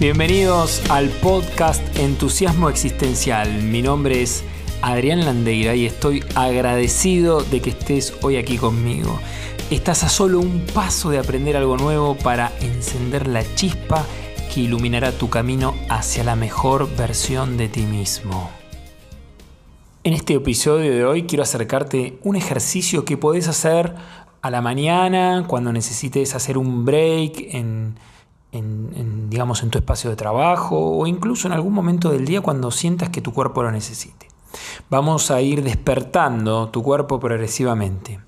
Bienvenidos al podcast Entusiasmo Existencial. Mi nombre es Adrián Landeira y estoy agradecido de que estés hoy aquí conmigo. Estás a solo un paso de aprender algo nuevo para encender la chispa que iluminará tu camino hacia la mejor versión de ti mismo. En este episodio de hoy quiero acercarte un ejercicio que podés hacer a la mañana cuando necesites hacer un break en en, digamos, en tu espacio de trabajo o incluso en algún momento del día cuando sientas que tu cuerpo lo necesite. Vamos a ir despertando tu cuerpo progresivamente.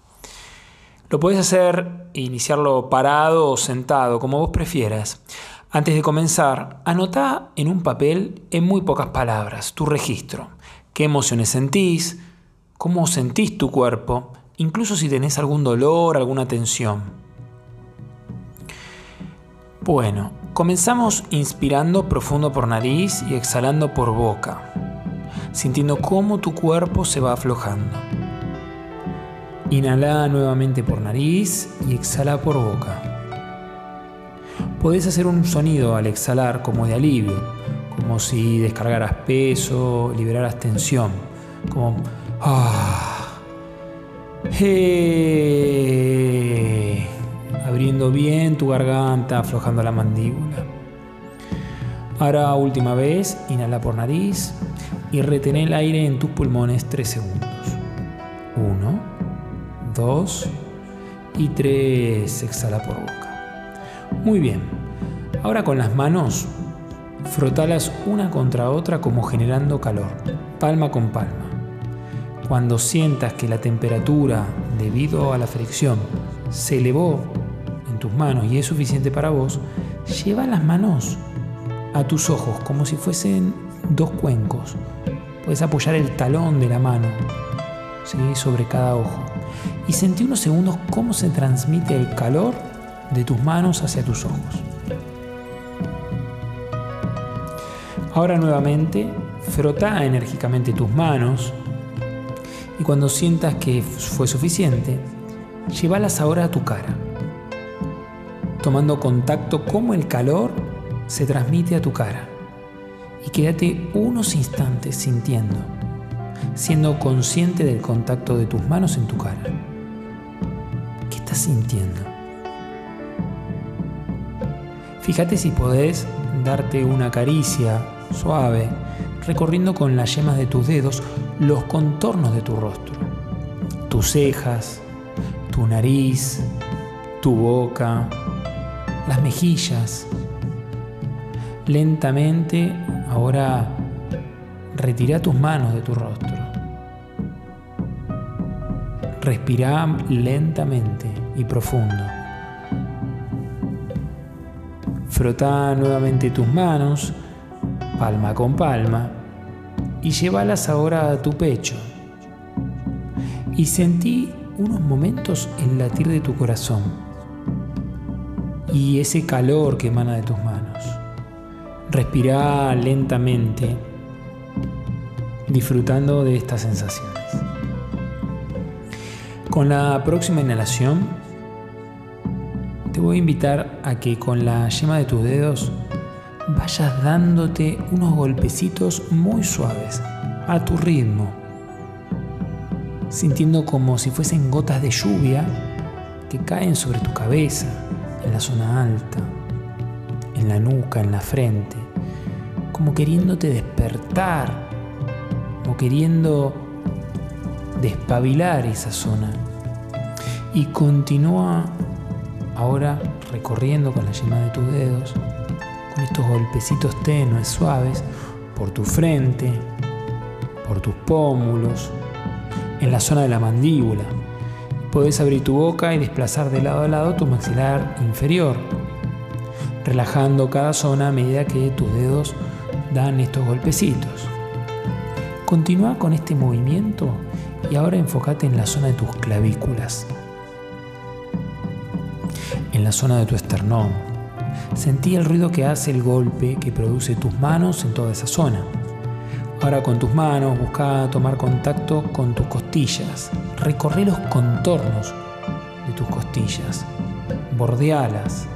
Lo puedes hacer e iniciarlo parado o sentado, como vos prefieras. Antes de comenzar, anota en un papel, en muy pocas palabras, tu registro. ¿Qué emociones sentís? ¿Cómo sentís tu cuerpo? Incluso si tenés algún dolor, alguna tensión. Bueno, comenzamos inspirando profundo por nariz y exhalando por boca, sintiendo cómo tu cuerpo se va aflojando. Inhala nuevamente por nariz y exhala por boca. Podés hacer un sonido al exhalar como de alivio, como si descargaras peso, liberaras tensión, como ah, abriendo bien tu garganta, aflojando la mandíbula. Ahora última vez, inhala por nariz y retén el aire en tus pulmones 3 segundos. 1, 2 y 3, exhala por boca. Muy bien, ahora con las manos, frotalas una contra otra como generando calor, palma con palma. Cuando sientas que la temperatura, debido a la fricción, se elevó tus manos y es suficiente para vos, lleva las manos a tus ojos como si fuesen dos cuencos. Puedes apoyar el talón de la mano ¿sí? sobre cada ojo y sentí unos segundos cómo se transmite el calor de tus manos hacia tus ojos. Ahora nuevamente, frota enérgicamente tus manos y cuando sientas que fue suficiente, llévalas ahora a tu cara tomando contacto cómo el calor se transmite a tu cara. Y quédate unos instantes sintiendo, siendo consciente del contacto de tus manos en tu cara. ¿Qué estás sintiendo? Fíjate si podés darte una caricia suave, recorriendo con las yemas de tus dedos los contornos de tu rostro, tus cejas, tu nariz, tu boca, las mejillas. Lentamente, ahora retira tus manos de tu rostro. Respira lentamente y profundo. Frota nuevamente tus manos, palma con palma, y llévalas ahora a tu pecho. Y sentí unos momentos el latir de tu corazón y ese calor que emana de tus manos. Respira lentamente, disfrutando de estas sensaciones. Con la próxima inhalación, te voy a invitar a que con la yema de tus dedos vayas dándote unos golpecitos muy suaves, a tu ritmo, sintiendo como si fuesen gotas de lluvia que caen sobre tu cabeza, en la zona alta, en la nuca, en la frente, como queriéndote despertar, como queriendo despabilar esa zona. Y continúa ahora recorriendo con la yema de tus dedos, con estos golpecitos tenues, suaves, por tu frente, por tus pómulos, en la zona de la mandíbula Puedes abrir tu boca y desplazar de lado a lado tu maxilar inferior, relajando cada zona a medida que tus dedos dan estos golpecitos. Continúa con este movimiento y ahora enfócate en la zona de tus clavículas, en la zona de tu esternón. Sentí el ruido que hace el golpe que produce tus manos en toda esa zona. Ahora con tus manos busca tomar contacto con tus costillas. Recorre los contornos de tus costillas. Bordealas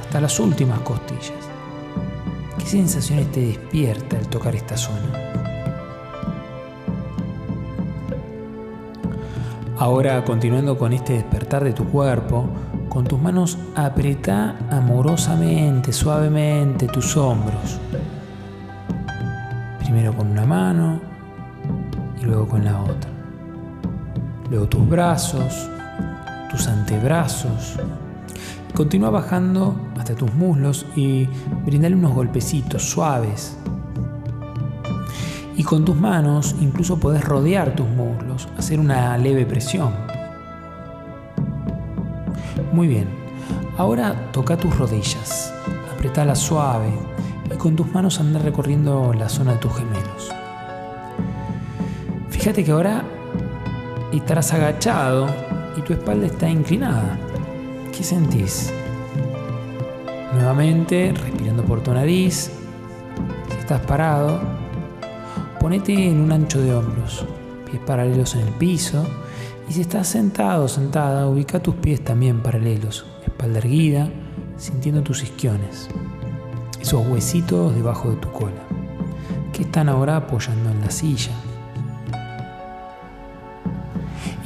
hasta las últimas costillas. ¿Qué ¿Qué sensaciones te despierta al tocar esta zona? Ahora, continuando con este despertar de tu cuerpo, con tus manos apretá amorosamente, suavemente tus hombros. Primero con una mano y luego con la otra. Luego tus brazos, tus antebrazos. Continúa bajando hasta tus muslos y brindale unos golpecitos suaves. Y con tus manos incluso podés rodear tus muslos, hacer una leve presión. Muy bien. Ahora toca tus rodillas, apretala suave y con tus manos anda recorriendo la zona de tus gemelos. Fíjate que ahora estarás agachado y tu espalda está inclinada. ¿Qué sentís? Nuevamente, respirando por tu nariz. Si estás parado, ponete en un ancho de hombros, pies paralelos en el piso y si estás sentado sentada, ubica tus pies también paralelos, espalda erguida, sintiendo tus isquiones, esos huesitos debajo de tu cola, que están ahora apoyando en la silla.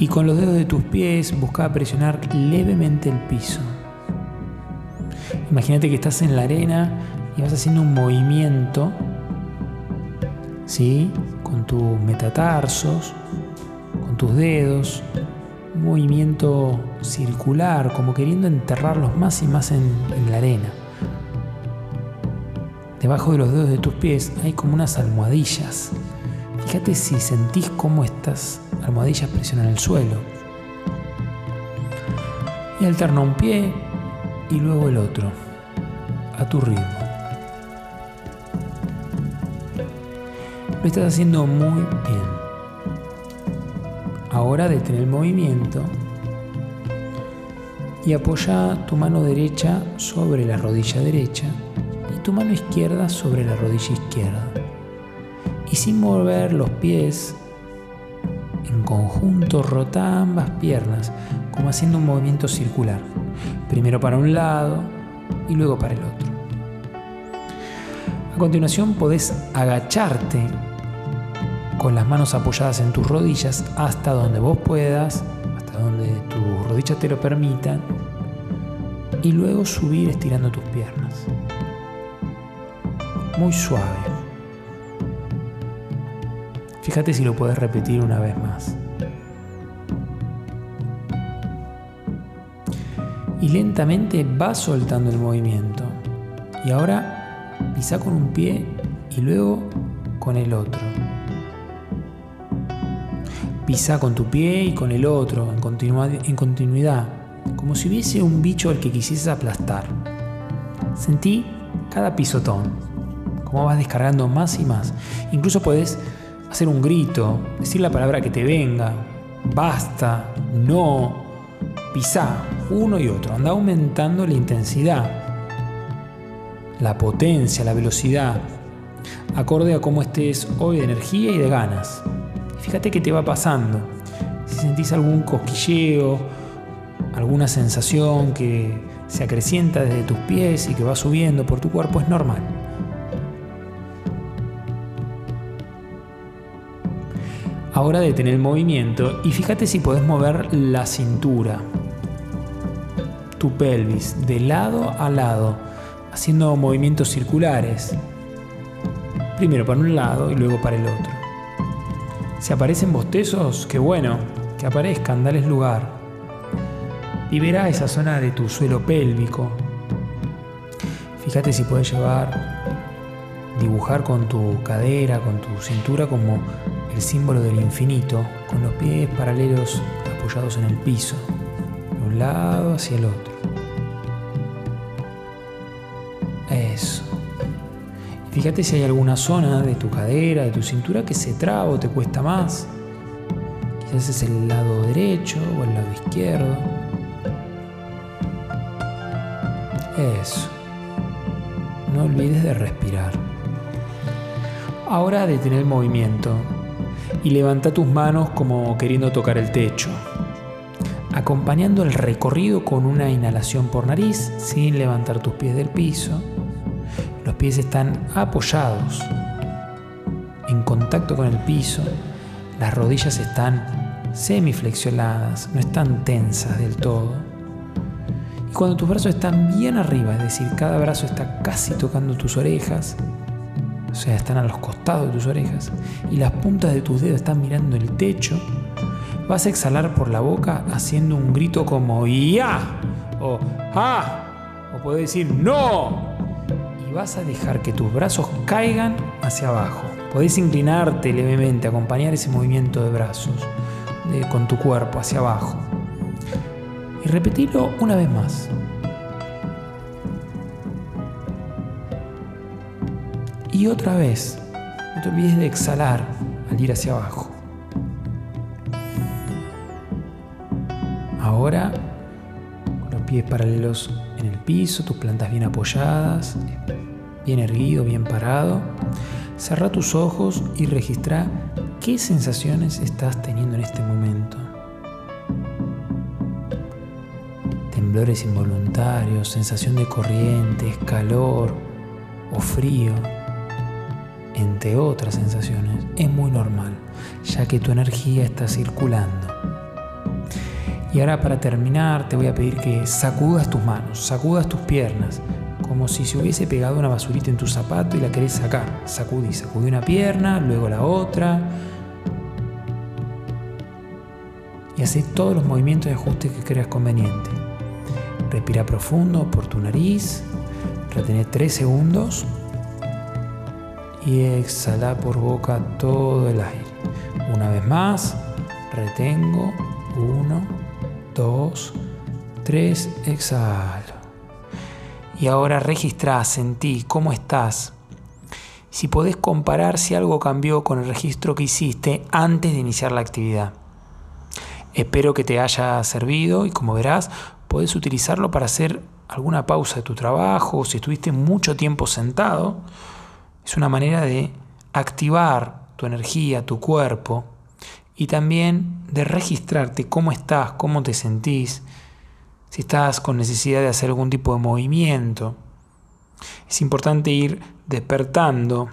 Y con los dedos de tus pies busca presionar levemente el piso. Imagínate que estás en la arena y vas haciendo un movimiento, ¿sí? Con tus metatarsos, tus dedos, un movimiento circular, como queriendo enterrarlos más y más en, la arena. Debajo de los dedos de tus pies hay como unas almohadillas. Fíjate si sentís cómo estas almohadillas presionan el suelo. Y alterna un pie y luego el otro, a tu ritmo. Lo estás haciendo muy bien. Ahora detén el movimiento y apoya tu mano derecha sobre la rodilla derecha y tu mano izquierda sobre la rodilla izquierda. Y sin mover los pies, conjunto rota ambas piernas como haciendo un movimiento circular. Primero para un lado y luego para el otro. A continuación podés agacharte con las manos apoyadas en tus rodillas hasta donde vos puedas, hasta donde tus rodillas te lo permitan, y luego subir estirando tus piernas. Muy suave. Fíjate si lo puedes repetir una vez más. Y lentamente vas soltando el movimiento. Y ahora pisa con un pie y luego con el otro. Pisa con tu pie y con el otro, en, en continuidad, como si hubiese un bicho al que quisieses aplastar. Sentí cada pisotón, como vas descargando más y más. Incluso puedes hacer un grito, decir la palabra que te venga, basta, no, pisá, uno y otro. Anda aumentando la intensidad, la potencia, la velocidad, acorde a cómo estés hoy de energía y de ganas. Fíjate qué te va pasando. Si sentís algún cosquilleo, alguna sensación que se acrecienta desde tus pies y que va subiendo por tu cuerpo, es normal. Ahora detén el movimiento y fíjate si podés mover la cintura, tu pelvis, de lado a lado, haciendo movimientos circulares. Primero para un lado y luego para el otro. Si aparecen bostezos, qué bueno, que aparezcan, dales lugar. Libera esa zona de tu suelo pélvico. Fíjate si puedes llevar, dibujar con tu cadera, con tu cintura como el símbolo del infinito, con los pies paralelos apoyados en el piso, de un lado hacia el otro. Eso. Fíjate si hay alguna zona de tu cadera, de tu cintura que se traba o te cuesta más. Quizás es el lado derecho o el lado izquierdo. Eso. No olvides de respirar. Ahora detén el movimiento y levanta tus manos como queriendo tocar el techo, acompañando el recorrido con una inhalación por nariz sin levantar tus pies del piso Los pies están apoyados, en contacto con el piso. Las rodillas están semiflexionadas, no están tensas del todo. Y cuando tus brazos están bien arriba, es decir, cada brazo está casi tocando tus orejas, o sea, están a los costados de tus orejas, y las puntas de tus dedos están mirando el techo, vas a exhalar por la boca haciendo un grito como ¡Ya! o ¡Ah! o puedes decir ¡No! Y vas a dejar que tus brazos caigan hacia abajo. Podés inclinarte levemente, acompañar ese movimiento de brazos con tu cuerpo hacia abajo. Y repetirlo una vez más. Y otra vez. No te olvides de exhalar al ir hacia abajo. Ahora, con los pies paralelos en el piso, tus plantas bien apoyadas, bien erguido, bien parado, cerra tus ojos y registra qué sensaciones estás teniendo en este momento. Temblores involuntarios, sensación de corrientes, calor o frío, entre otras sensaciones, es muy normal, ya que tu energía está circulando. Y ahora para terminar te voy a pedir que sacudas tus manos, sacudas tus piernas, como si se hubiese pegado una basurita en tu zapato y la querés sacar. Sacudí, sacudí una pierna, luego la otra. Y haz todos los movimientos de ajuste que creas conveniente. Respira profundo por tu nariz, retené 3 segundos y exhala por boca todo el aire. Una vez más, retengo 1, 2, 3, exhalo. Y ahora registrá, sentí cómo estás. Si podés comparar si algo cambió con el registro que hiciste antes de iniciar la actividad. Espero que te haya servido y como verás, podés utilizarlo para hacer alguna pausa de tu trabajo si estuviste mucho tiempo sentado. Es una manera de activar tu energía, tu cuerpo y también de registrarte cómo estás, cómo te sentís, si estás con necesidad de hacer algún tipo de movimiento. Es importante ir despertando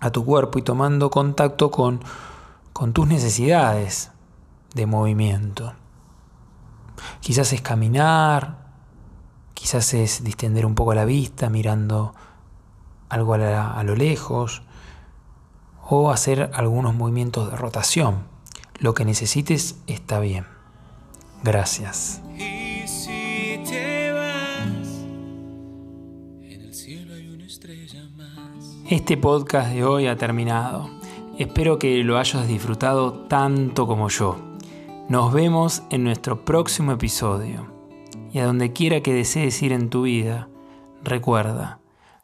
a tu cuerpo y tomando contacto con, con tus necesidades de movimiento. Quizás es caminar, quizás es distender un poco la vista mirando algo a, a lo lejos, o hacer algunos movimientos de rotación. Lo que necesites está bien. Gracias. Este podcast de hoy ha terminado. Espero que lo hayas disfrutado tanto como yo. Nos vemos en nuestro próximo episodio. Y a donde quiera que desees ir en tu vida, recuerda,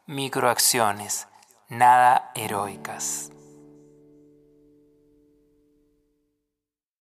microacciones, nada heroicas.